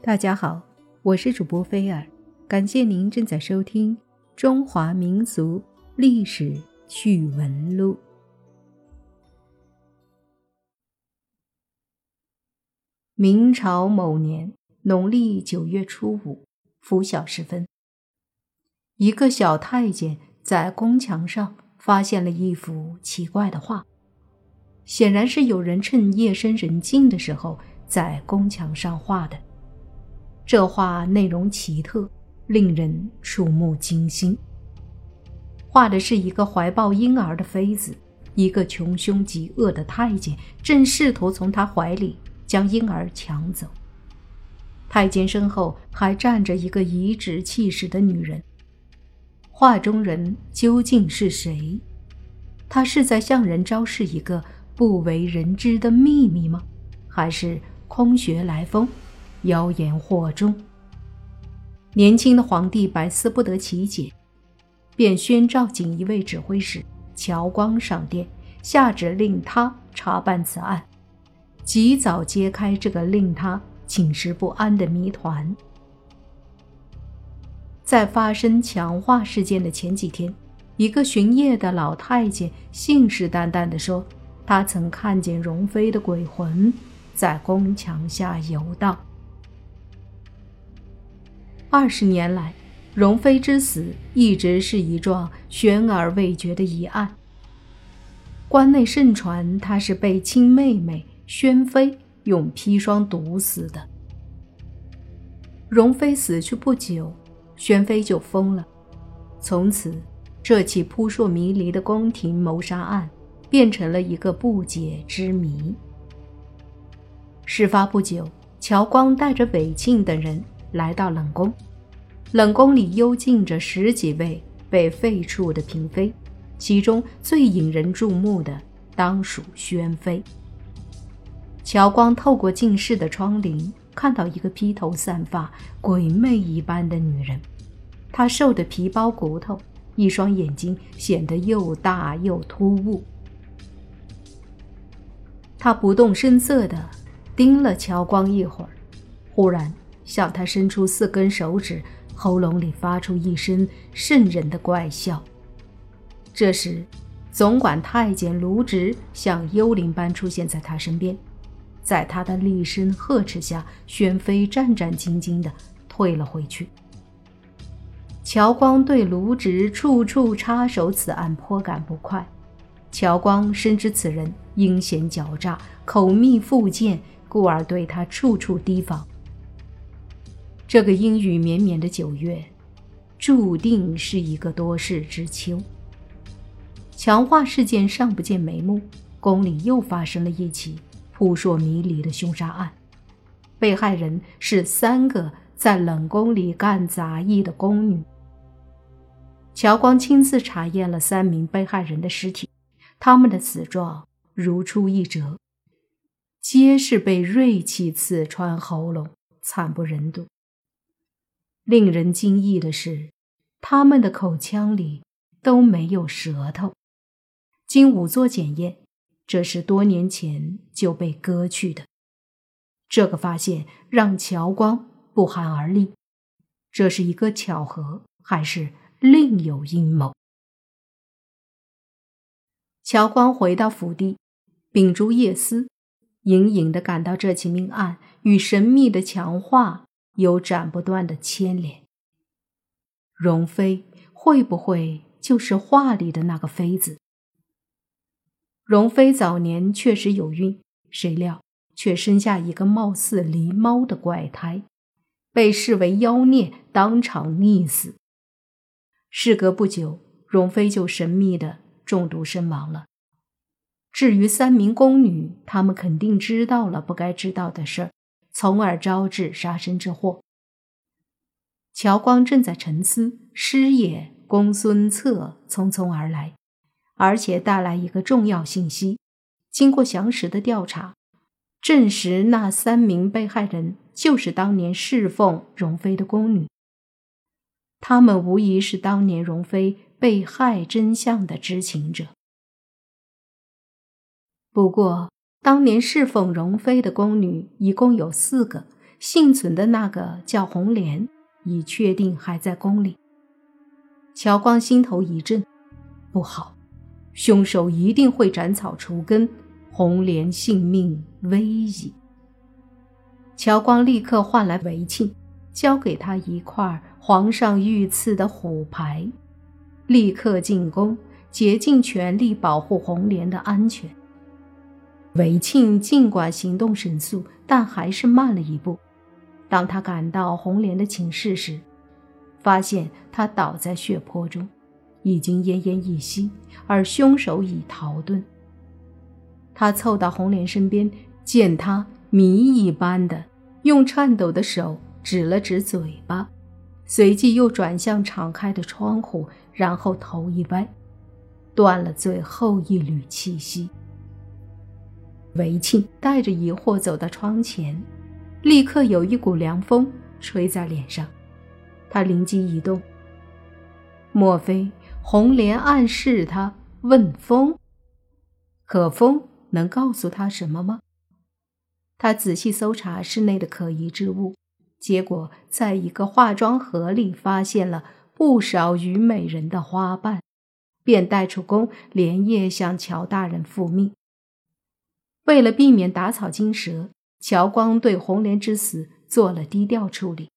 大家好，我是主播菲尔，感谢您正在收听《中华民族历史趣闻录》。明朝某年农历九月初五拂晓时分，一个小太监在宫墙上发现了一幅奇怪的画，显然是有人趁夜深人静的时候在宫墙上画的。这画内容奇特，令人触目惊心。画的是一个怀抱婴儿的妃子，一个穷凶极恶的太监正试图从她怀里将婴儿抢走。太监身后还站着一个颐指气使的女人。画中人究竟是谁？他是在向人昭示一个不为人知的秘密吗？还是空穴来风？妖言惑众，年轻的皇帝百思不得其解，便宣召锦衣卫指挥使乔光上殿，下旨令他查办此案，及早揭开这个令他寝食不安的谜团。在发生强化事件的前几天，一个巡夜的老太监信誓旦旦地说，他曾看见容妃的鬼魂在宫墙下游荡。二十年来，容妃之死一直是一桩悬而未决的疑案。关内盛传她是被亲妹妹宣妃用砒霜毒死的。容妃死去不久，宣妃就疯了，从此这起扑朔迷离的宫廷谋杀案变成了一个不解之谜。事发不久，乔光带着韦庆等人。来到冷宫，冷宫里幽禁着十几位被废黜的嫔妃，其中最引人注目的当属宣妃。乔光透过近视的窗棂，看到一个披头散发、鬼魅一般的女人，她瘦得皮包骨头，一双眼睛显得又大又突兀。他不动声色地盯了乔光一会儿，忽然。向他伸出四根手指，喉咙里发出一声瘆人的怪笑。这时，总管太监卢植像幽灵般出现在他身边，在他的厉声呵斥下，宣妃战战兢兢地退了回去。乔光对卢植处处插手此案颇感不快。乔光深知此人阴险狡诈、口蜜腹剑，故而对他处处提防。这个阴雨绵绵的九月，注定是一个多事之秋。强化事件尚不见眉目，宫里又发生了一起扑朔迷离的凶杀案。被害人是三个在冷宫里干杂役的宫女。乔光亲自查验了三名被害人的尸体，他们的死状如出一辙，皆是被锐器刺穿喉咙，惨不忍睹。令人惊异的是，他们的口腔里都没有舌头。经仵作检验，这是多年前就被割去的。这个发现让乔光不寒而栗。这是一个巧合，还是另有阴谋？乔光回到府邸，秉烛夜思，隐隐的感到这起命案与神秘的强化。有斩不断的牵连。容妃会不会就是画里的那个妃子？容妃早年确实有孕，谁料却生下一个貌似狸猫的怪胎，被视为妖孽，当场溺死。事隔不久，容妃就神秘的中毒身亡了。至于三名宫女，她们肯定知道了不该知道的事儿。从而招致杀身之祸。乔光正在沉思，师爷公孙策匆匆而来，而且带来一个重要信息。经过详实的调查，证实那三名被害人就是当年侍奉容妃的宫女。他们无疑是当年容妃被害真相的知情者。不过。当年侍奉容妃的宫女一共有四个，幸存的那个叫红莲，已确定还在宫里。乔光心头一震，不好，凶手一定会斩草除根，红莲性命危矣。乔光立刻唤来韦庆，交给他一块皇上御赐的虎牌，立刻进宫，竭尽全力保护红莲的安全。韦庆尽管行动神速，但还是慢了一步。当他赶到红莲的寝室时，发现她倒在血泊中，已经奄奄一息，而凶手已逃遁。他凑到红莲身边，见她谜一般的用颤抖的手指了指嘴巴，随即又转向敞开的窗户，然后头一歪，断了最后一缕气息。韦庆带着疑惑走到窗前，立刻有一股凉风吹在脸上。他灵机一动，莫非红莲暗示他问风？可风能告诉他什么吗？他仔细搜查室内的可疑之物，结果在一个化妆盒里发现了不少虞美人的花瓣，便带出宫，连夜向乔大人复命。为了避免打草惊蛇，乔光对红莲之死做了低调处理。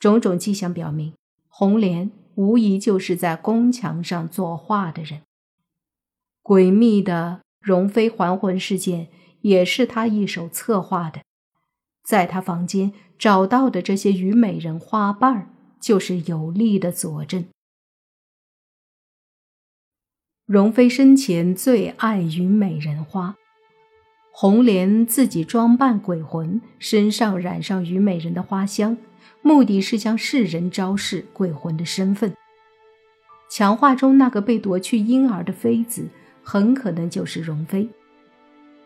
种种迹象表明，红莲无疑就是在宫墙上作画的人。诡秘的容妃还魂事件也是他一手策划的。在他房间找到的这些虞美人花瓣就是有力的佐证。容妃生前最爱虞美人花。红莲自己装扮鬼魂，身上染上虞美人的花香，目的是向世人昭示鬼魂的身份。强化中那个被夺去婴儿的妃子，很可能就是容妃。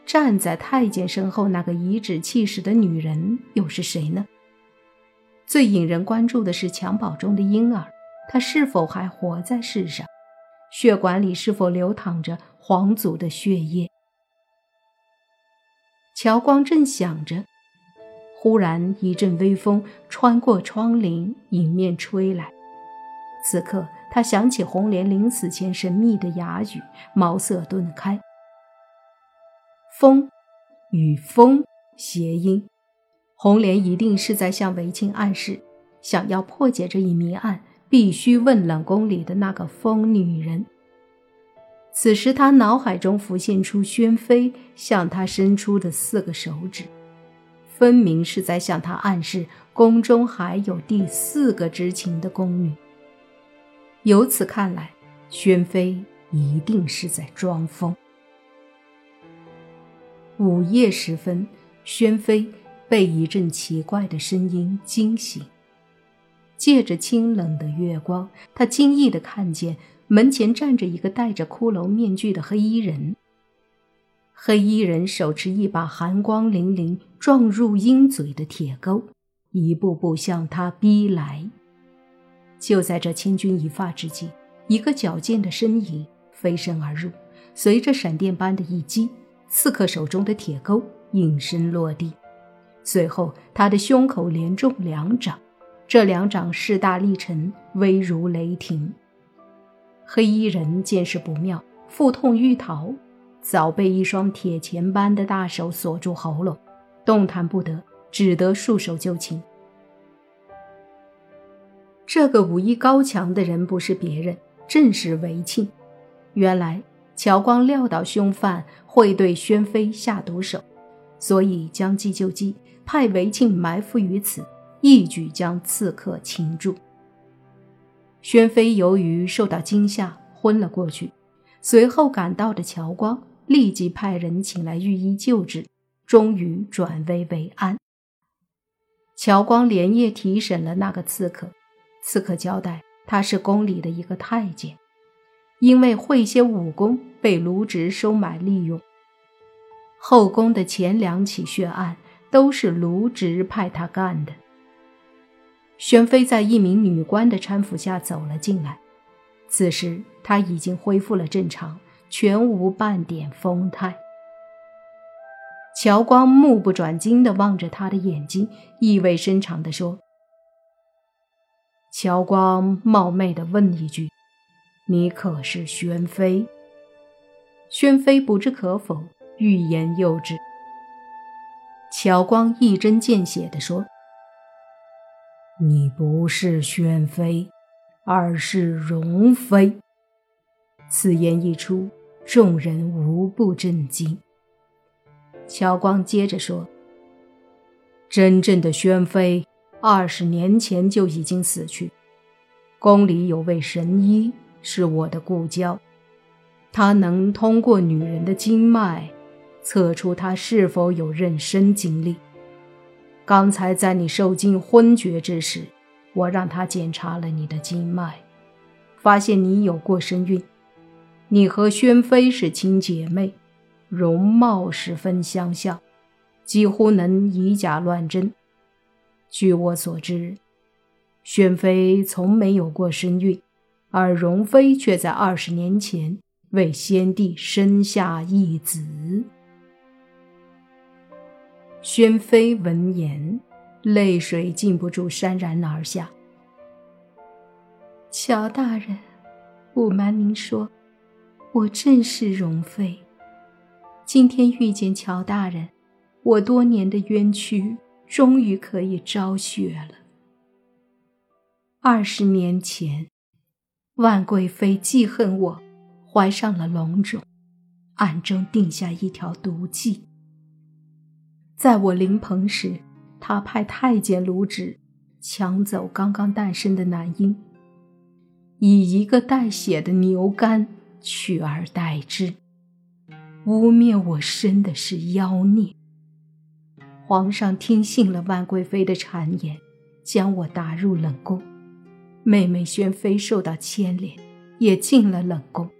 站在太监身后那个颐指气使的女人，又是谁呢？最引人关注的是襁褓中的婴儿，他是否还活在世上？血管里是否流淌着皇族的血液？乔光正想着，忽然一阵微风穿过窗棂迎面吹来。此刻，他想起红莲临死前神秘的哑语，茅塞顿开。风与风谐音，红莲一定是在向韦庆暗示，想要破解这一谜案，必须问冷宫里的那个疯女人。此时，他脑海中浮现出宣妃向他伸出的四个手指，分明是在向他暗示宫中还有第四个知情的宫女。由此看来，宣妃一定是在装疯。午夜时分，宣妃被一阵奇怪的声音惊醒，借着清冷的月光，她惊异地看见。门前站着一个戴着骷髅面具的黑衣人。黑衣人手持一把寒光凛凛、撞入鹰嘴的铁钩，一步步向他逼来。就在这千钧一发之际，一个矫健的身影飞身而入，随着闪电般的一击，刺客手中的铁钩应声落地。随后，他的胸口连中两掌，这两掌势大力沉，威如雷霆。黑衣人见势不妙，腹痛欲逃，早被一双铁钳般的大手锁住喉咙，动弹不得，只得束手就擒。这个武艺高强的人不是别人，正是韦庆。原来乔光料到凶犯会对宣妃下毒手，所以将计就计，派韦庆埋伏于此，一举将刺客擒住。宣妃由于受到惊吓，昏了过去。随后赶到的乔光立即派人请来御医救治，终于转危为安。乔光连夜提审了那个刺客，刺客交代他是宫里的一个太监，因为会些武功，被卢植收买利用。后宫的前两起血案都是卢植派他干的。宣妃在一名女官的搀扶下走了进来，此时她已经恢复了正常，全无半点风态。乔光目不转睛地望着她的眼睛，意味深长地说：“乔光，冒昧地问一句，你可是宣妃？”宣妃不知可否，欲言又止。乔光一针见血地说：“你不是宣妃，而是容妃。”此言一出，众人无不震惊。乔光接着说：“真正的宣妃，二十年前就已经死去。宫里有位神医，是我的故交，他能通过女人的经脉，测出她是否有妊娠经历。刚才在你受尽昏厥之时，我让他检查了你的经脉，发现你有过身孕。你和宣妃是亲姐妹。”容貌十分相像，几乎能以假乱真。据我所知，宣妃从没有过身孕，而容妃却在二十年前为先帝生下一子。宣妃闻言，泪水禁不住潸然而下。乔大人，不瞒您说，我正是容妃。今天遇见乔大人，我多年的冤屈终于可以昭雪了。二十年前，万贵妃记恨我怀上了龙种，暗中定下一条毒计。在我临盆时，他派太监卢植抢走刚刚诞生的男婴，以一个带血的牛肝取而代之。污蔑我生的是妖孽。皇上听信了万贵妃的谗言，将我打入冷宫。妹妹宣妃受到牵连，也进了冷宫。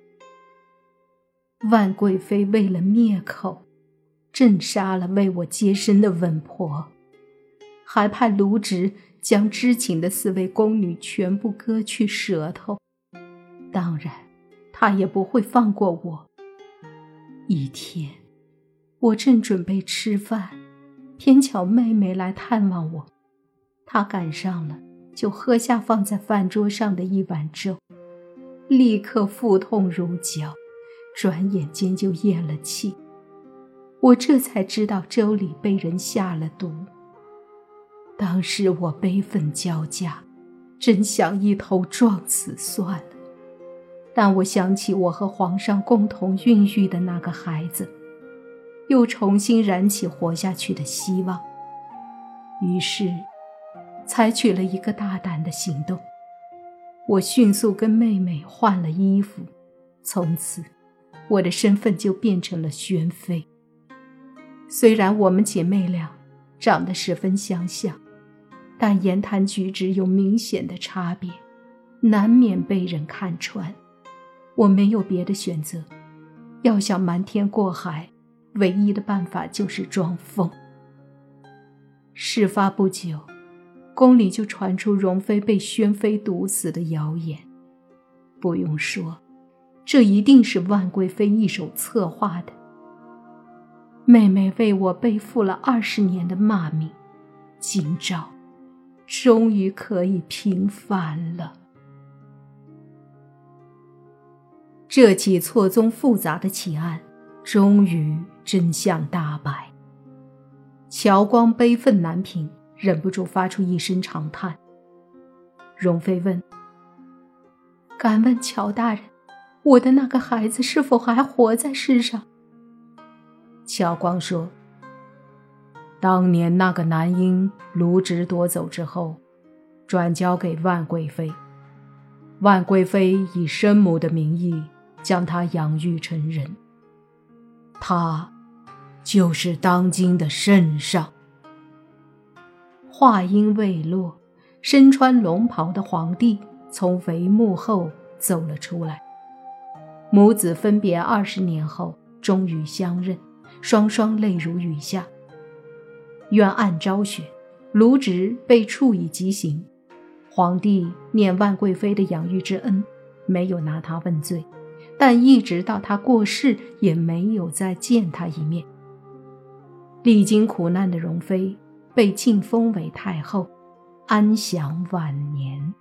万贵妃为了灭口，正杀了为我接生的稳婆，还派卢植将知情的四位宫女全部割去舌头。当然，他也不会放过我。一天，我正准备吃饭，偏巧妹妹来探望我，她赶上了，就喝下放在饭桌上的一碗粥，立刻腹痛如绞，转眼间就咽了气。我这才知道粥里被人下了毒。当时我悲愤交加，真想一头撞死算了。但我想起我和皇上共同孕育的那个孩子，又重新燃起活下去的希望。于是，采取了一个大胆的行动。我迅速跟妹妹换了衣服，从此，我的身份就变成了宣妃。虽然我们姐妹俩长得十分相像，但言谈举止有明显的差别，难免被人看穿。我没有别的选择，要想瞒天过海，唯一的办法就是装疯。事发不久，宫里就传出容妃被宣妃毒死的谣言。不用说，这一定是万贵妃一手策划的。妹妹为我背负了二十年的骂名，今朝，终于可以平反了。这起错综复杂的奇案，终于真相大白。乔光悲愤难平，忍不住发出一声长叹。容妃问：“敢问乔大人，我的那个孩子是否还活在世上？”乔光说：“当年那个男婴，卢植夺走之后，转交给万贵妃。万贵妃以生母的名义。”将他养育成人，他就是当今的圣上。话音未落，身穿龙袍的皇帝从帷幕后走了出来。母子分别二十年后，终于相认，双双泪如雨下。冤案昭雪，卢植被处以极刑。皇帝念万贵妃的养育之恩，没有拿他问罪。但一直到他过世，也没有再见他一面。历经苦难的容妃被晋封为太后，安享晚年。